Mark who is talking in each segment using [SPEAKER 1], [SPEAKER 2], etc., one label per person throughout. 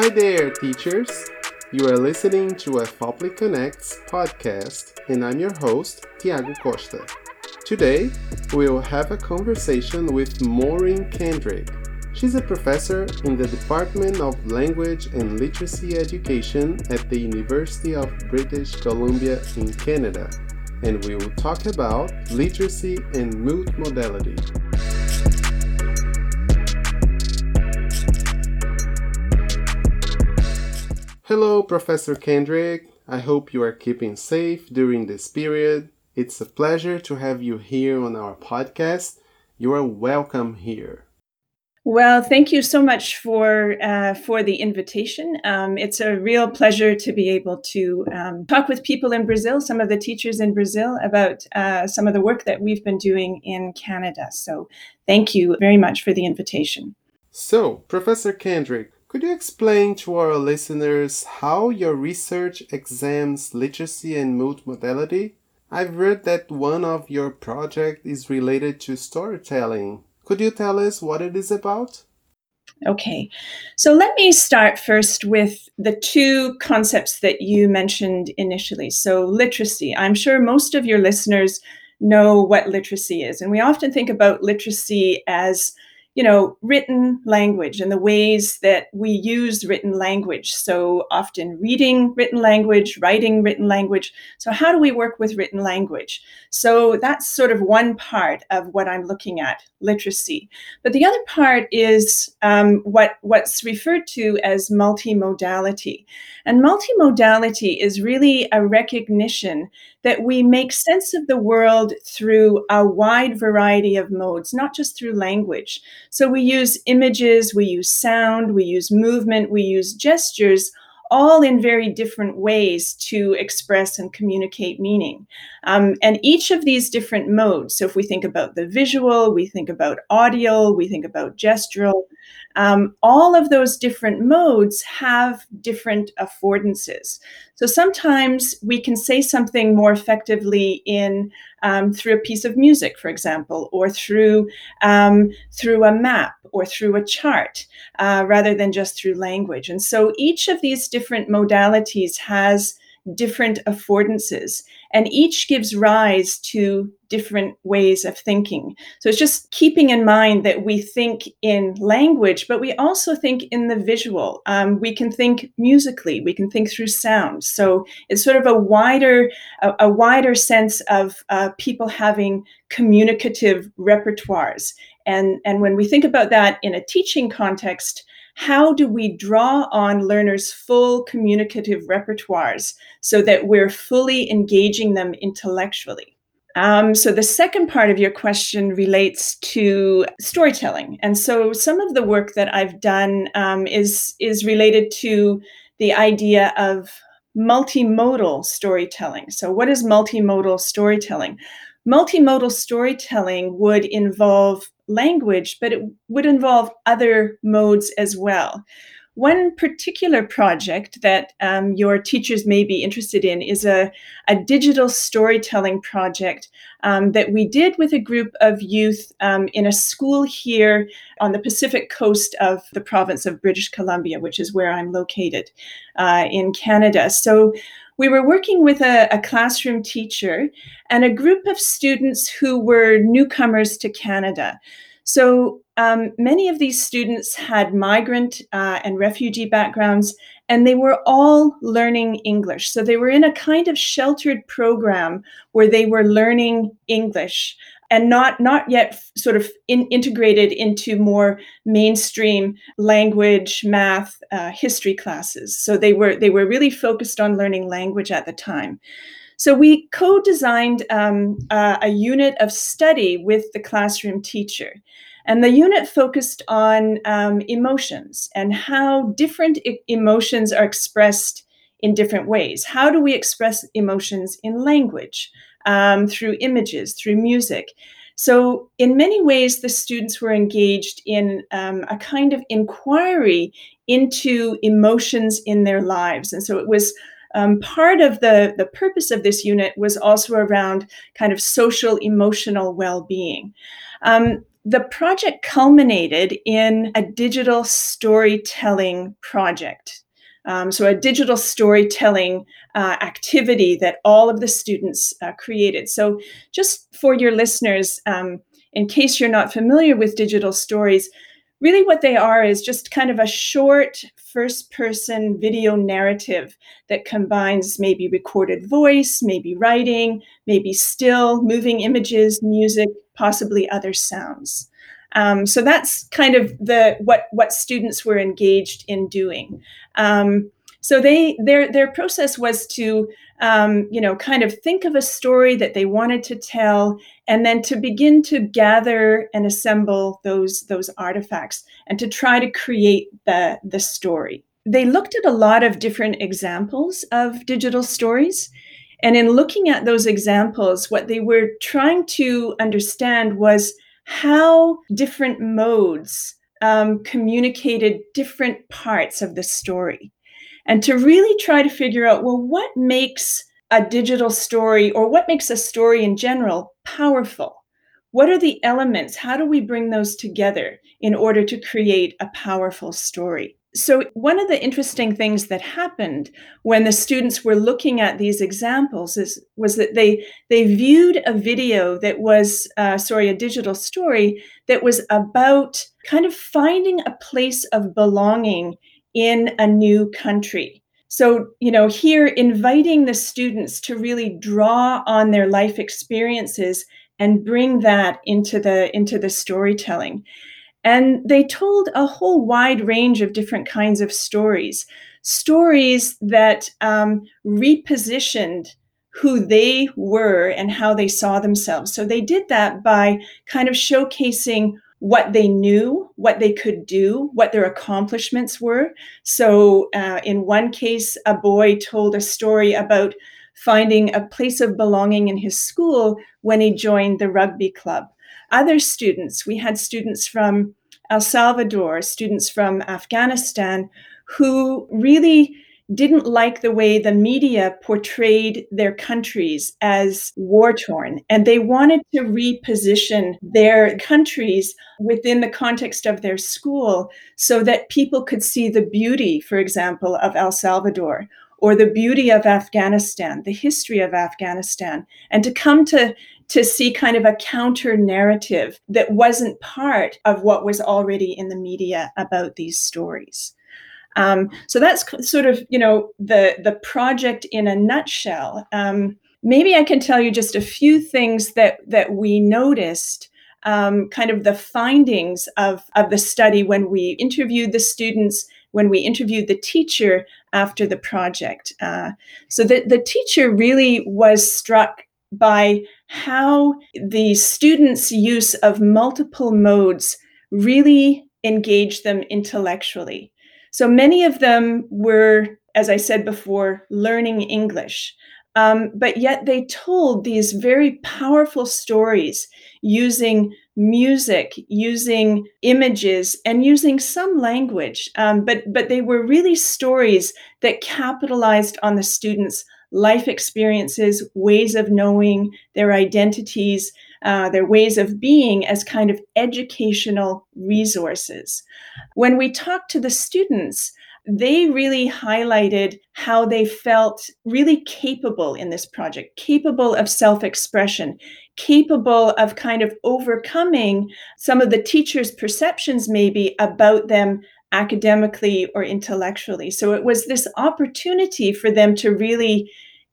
[SPEAKER 1] Hi there, teachers. You are listening to a Fopli Connects podcast, and I'm your host, Tiago Costa. Today, we'll have a conversation with Maureen Kendrick. She's a professor in the Department of Language and Literacy Education at the University of British Columbia in Canada, and we will talk about literacy and multimodality. Hello, Professor Kendrick. I hope you are keeping safe during this period. It's a pleasure to have you here on our podcast. You are welcome here.
[SPEAKER 2] Well, thank you so much for uh, for the invitation. Um, it's a real pleasure to be able to um, talk with people in Brazil, some of the teachers in Brazil, about uh, some of the work that we've been doing in Canada. So, thank you very much for the invitation.
[SPEAKER 1] So, Professor Kendrick, could you explain to our listeners how your research examines literacy and multimodality? I've read that one of your projects is related to storytelling. Could you tell us what it is about?
[SPEAKER 2] Okay, so let me start first with the two concepts that you mentioned initially. So, literacy. I'm sure most of your listeners know what literacy is, and we often think about literacy as you know, written language and the ways that we use written language. So often reading written language, writing written language. So, how do we work with written language? So, that's sort of one part of what I'm looking at literacy. But the other part is um, what, what's referred to as multimodality. And multimodality is really a recognition that we make sense of the world through a wide variety of modes, not just through language. So we use images, we use sound, we use movement, we use gestures all in very different ways to express and communicate meaning. Um, and each of these different modes, so if we think about the visual, we think about audio, we think about gestural, um, all of those different modes have different affordances. So sometimes we can say something more effectively in um, through a piece of music, for example, or through um, through a map or through a chart, uh, rather than just through language. And so each of these different modalities has different affordances, and each gives rise to different ways of thinking. So it's just keeping in mind that we think in language, but we also think in the visual. Um, we can think musically, we can think through sound. So it's sort of a wider, a, a wider sense of uh, people having communicative repertoires. And, and when we think about that in a teaching context, how do we draw on learners' full communicative repertoires so that we're fully engaging them intellectually? Um, so, the second part of your question relates to storytelling. And so, some of the work that I've done um, is, is related to the idea of multimodal storytelling. So, what is multimodal storytelling? Multimodal storytelling would involve language, but it would involve other modes as well. One particular project that um, your teachers may be interested in is a, a digital storytelling project um, that we did with a group of youth um, in a school here on the Pacific coast of the province of British Columbia, which is where I'm located uh, in Canada. So we were working with a, a, classroom teacher and a group of students who were newcomers to Canada. So um, many of these students had migrant uh, and refugee backgrounds, and they were all learning English. So they were in a kind of sheltered program where they were learning English and not not yet sort of in, integrated into more mainstream language, math, uh, history classes. So they were they were really focused on learning language at the time. So we co-designed um, uh, a unit of study with the classroom teacher. And the unit focused on um, emotions and how different emotions are expressed in different ways. How do we express emotions in language, um, through images, through music? So, in many ways, the students were engaged in um, a kind of inquiry into emotions in their lives. And so it was um, part of the, the purpose of this unit was also around kind of social emotional well being. Um, the project culminated in a digital storytelling project. Um, so, a digital storytelling uh, activity that all of the students uh, created. So, just for your listeners, um, in case you're not familiar with digital stories, really what they are is just kind of a short first person video narrative that combines maybe recorded voice, maybe writing, maybe still, moving images, music, possibly other sounds. Um, so that's kind of the what what students were engaged in doing. Um, so they their their process was to um, you know kind of think of a story that they wanted to tell, and then to begin to gather and assemble those those artifacts and to try to create the the story. They looked at a lot of different examples of digital stories. And in looking at those examples, what they were trying to understand was how different modes um, communicated different parts of the story. And to really try to figure out, well, what makes a digital story or what makes a story in general powerful? What are the elements? How do we bring those together in order to create a powerful story? So, one of the interesting things that happened when the students were looking at these examples is, was that they, they viewed a video that was, uh, sorry, a digital story that was about kind of finding a place of belonging in a new country. So, you know, here inviting the students to really draw on their life experiences and bring that into the into the storytelling. And they told a whole wide range of different kinds of stories, stories that um, repositioned who they were and how they saw themselves. So they did that by kind of showcasing what they knew, what they could do, what their accomplishments were. So, uh, in one case, a boy told a story about finding a place of belonging in his school when he joined the rugby club other students. We had students from El Salvador, students from Afghanistan, who really didn't like the way the media portrayed their countries as war torn. And they wanted to reposition their countries within the context of their school so that people could see the beauty, for example, of El Salvador or the beauty of Afghanistan, the history of Afghanistan, and to come to to see kind of a counter narrative that wasn't part of what was already in the media about these stories. Um, so that's sort of you know the the project in a nutshell. Um, maybe I can tell you just a few things that that we noticed. Um, kind of the findings of, of the study when we interviewed the students, when we interviewed the teacher after the project. Uh, so the, the teacher really was struck by how the students' use of multiple modes really engaged them intellectually. So many of them were, as I said before, learning English. Um, but yet they told these very powerful stories using music, using images, and using some language. Um, but but they were really stories that capitalized on the students' life experiences, ways of knowing, their identities, uh, their ways of being as kind of educational resources. When we talked to the students, they really highlighted how they felt really capable in this project, capable of self expression, capable of kind of overcoming some of the teacher's perceptions, maybe about them academically or intellectually. So it was this opportunity for them to really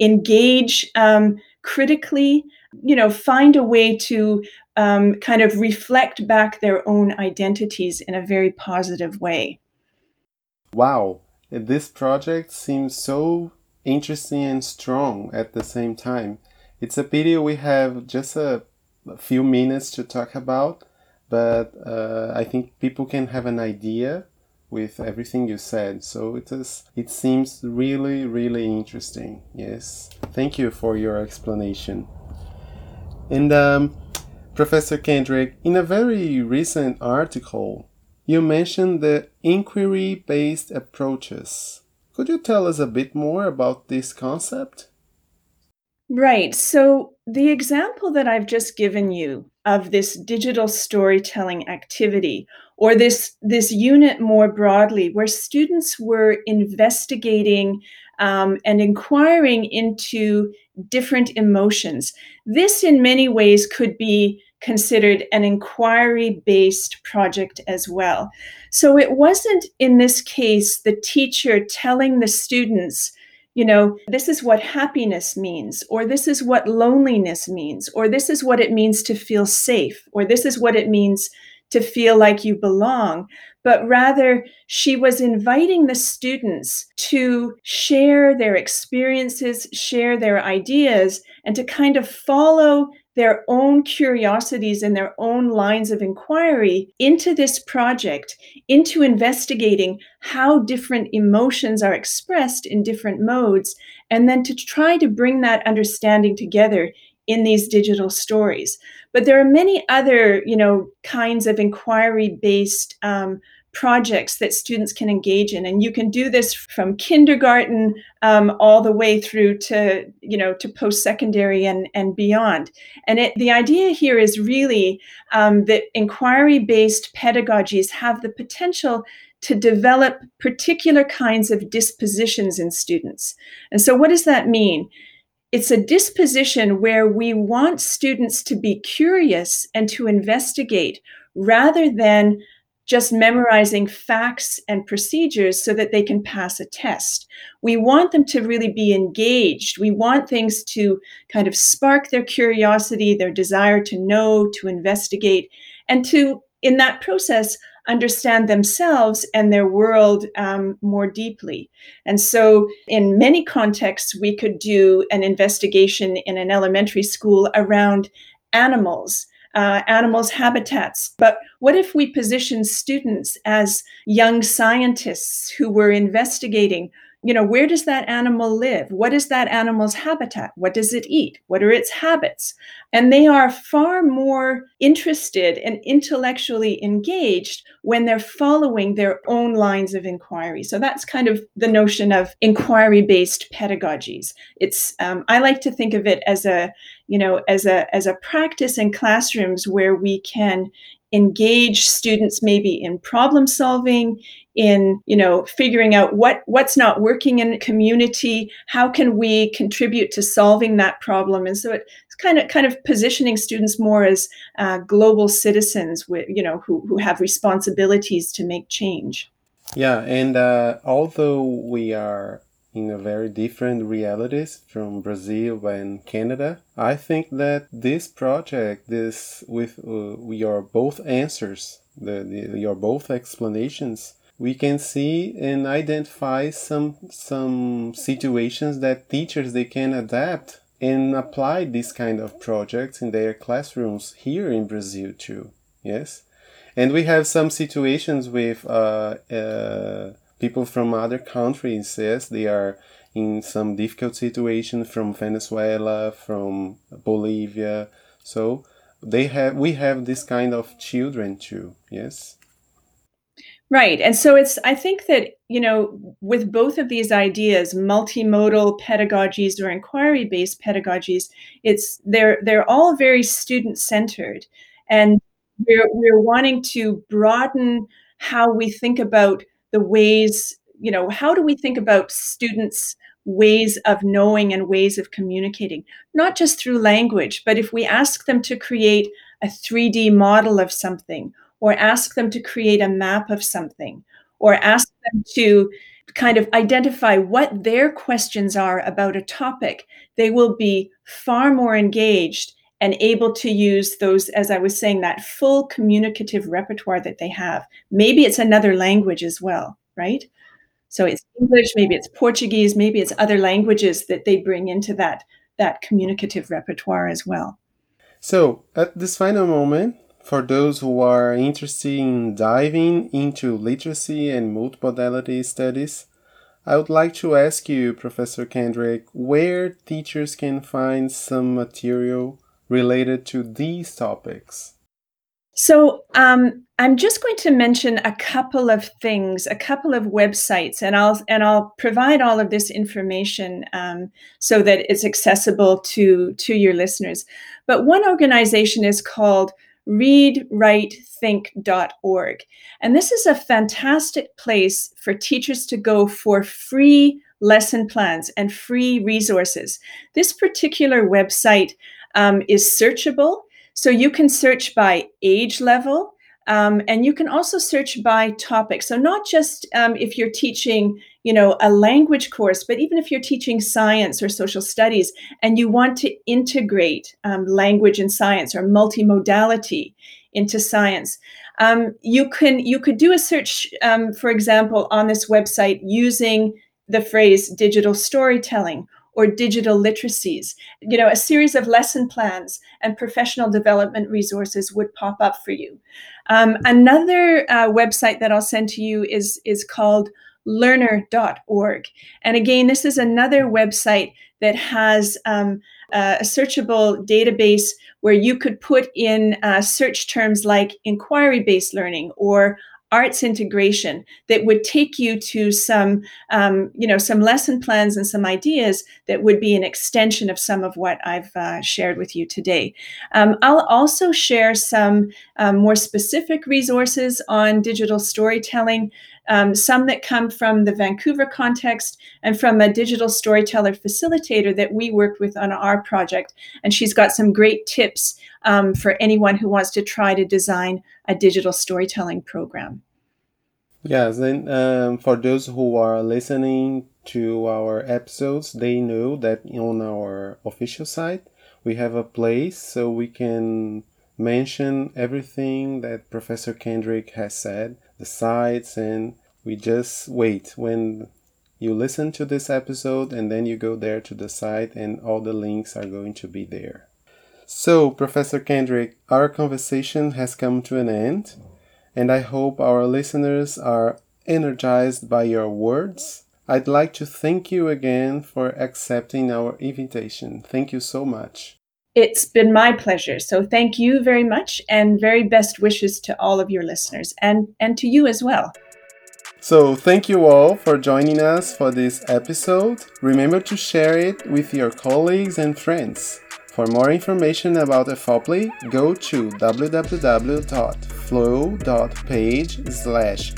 [SPEAKER 2] engage um, critically, you know, find a way to um, kind of reflect back their own identities in a very positive way.
[SPEAKER 1] Wow, this project seems so interesting and strong at the same time. It's a pity we have just a, few minutes to talk about, but uh, I think people can have an idea with everything you said. So it is it seems really really interesting. Yes. Thank you for your explanation. And um, Professor Kendrick, in a very recent article, you mentioned the inquiry based approaches. Could you tell us a bit more about this concept?
[SPEAKER 2] Right. So the example that I've just given you of this digital storytelling activity or this this unit more broadly where students were investigating um, and inquiring into different emotions this in many ways could be considered an inquiry based project as well so it wasn't in this case the teacher telling the students you know, this is what happiness means, or this is what loneliness means, or this is what it means to feel safe, or this is what it means to feel like you belong. But rather, she was inviting the students to share their experiences, share their ideas, and to kind of follow their own curiosities and their own lines of inquiry into this project, into investigating how different emotions are expressed in different modes, and then to try to bring that understanding together in these digital stories. But there are many other, you know, kinds of inquiry-based um, projects that students can engage in. And you can do this from kindergarten um, all the way through to you know to post-secondary and and beyond. And it, the idea here is really um, that inquiry-based pedagogies have the potential to develop particular kinds of dispositions in students. And so what does that mean? It's a disposition where we want students to be curious and to investigate rather than just memorizing facts and procedures so that they can pass a test. We want them to really be engaged. We want things to kind of spark their curiosity, their desire to know, to investigate, and to, in that process, understand themselves and their world um, more deeply. And so, in many contexts, we could do an investigation in an elementary school around animals uh, animals' habitats. But what if we position students as young scientists who were investigating you know, where does that animal live? What is that animal's habitat? What does it eat? What are its habits? And they are far more interested and intellectually engaged when they're following their own lines of inquiry. So that's kind of the notion of inquiry-based pedagogies. It's um, I like to think of it as a, you know, as a as a practice in classrooms where we can engage students maybe in problem solving in you know figuring out what what's not working in community how can we contribute to solving that problem? And so it's kind of kind of positioning students more as uh, global citizens with you know who, who have responsibilities to make change.
[SPEAKER 1] Yeah and uh, although we are in a very different realities from Brazil and Canada. I think that this project, this with uh, your both answers, the, the, your both explanations, we can see and identify some some situations that teachers they can adapt and apply this kind of projects in their classrooms here in Brazil too. Yes, and we have some situations with uh, uh, people from other countries, yes, they are in some difficult situation from Venezuela, from Bolivia. So they have we have this kind of children too, yes.
[SPEAKER 2] Right. And so it's I think that, you know, with both of these ideas, multimodal pedagogies or inquiry-based pedagogies, it's they're they're all very student-centered. And we're we're wanting to broaden how we think about the ways, you know, how do we think about students' ways of knowing and ways of communicating, not just through language, but if we ask them to create a 3D model of something, or ask them to create a map of something, or ask them to kind of identify what their questions are about a topic, they will be far more engaged and able to use those, as I was saying, that full communicative repertoire that they have. Maybe it's another language as well, right? So it's English, maybe it's Portuguese, maybe it's other languages that they bring into that that communicative repertoire as well.
[SPEAKER 1] So at this final moment, for those who are interested in diving into literacy and multimodality studies, I would like to ask you, Professor Kendrick, where teachers can find some material related to these topics?
[SPEAKER 2] So um, I'm just going to mention a couple of things, a couple of websites, and I'll and I'll provide all of this information um, so that it's accessible to to your listeners. But one organization is called readwritethink.org, and this is a fantastic place for teachers to go for free lesson plans and free resources. This particular website um, is searchable. So you can search by age level, um, and you can also search by topic. So not just um, if you're teaching, you know, a language course, but even if you're teaching science or social studies, and you want to integrate um, language and science or multimodality into science, um, you can you could do a search, um, for example, on this website using the phrase digital storytelling or digital literacies. You know, a series of lesson plans and professional development resources would pop up for you. Um, another uh, website that I'll send to you is, is called learner.org. And again, this is another website that has um, a searchable database where you could put in uh, search terms like inquiry based learning or arts integration that would take you to some um, you know some lesson plans and some ideas that would be an extension of some of what i've uh, shared with you today. Um, i'll also share some um, more specific resources on digital storytelling um, some that come from the vancouver context and from a digital storyteller facilitator that we worked with on our project and she's got some great tips um, for anyone who wants to try to design a digital storytelling program.
[SPEAKER 1] Yes, and um, for those who are listening to our episodes, they know that on our official site we have a place so we can mention everything that Professor Kendrick has said, the sites, and we just wait when you listen to this episode and then you go there to the site and all the links are going to be there. So, Professor Kendrick, our conversation has come to an end, and I hope our listeners are energized by your words. I'd like to thank you again for accepting our invitation. Thank you so much.
[SPEAKER 2] It's been my pleasure. So, thank you very much, and very best wishes to all of your listeners and, and to you as well.
[SPEAKER 1] So, thank you all for joining us for this episode. Remember to share it with your colleagues and friends. For more information about EFOPLI, go to www.flow.page slash.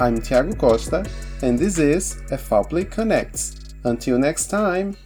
[SPEAKER 1] I'm Tiago Costa, and this is EFOPLI Connects. Until next time!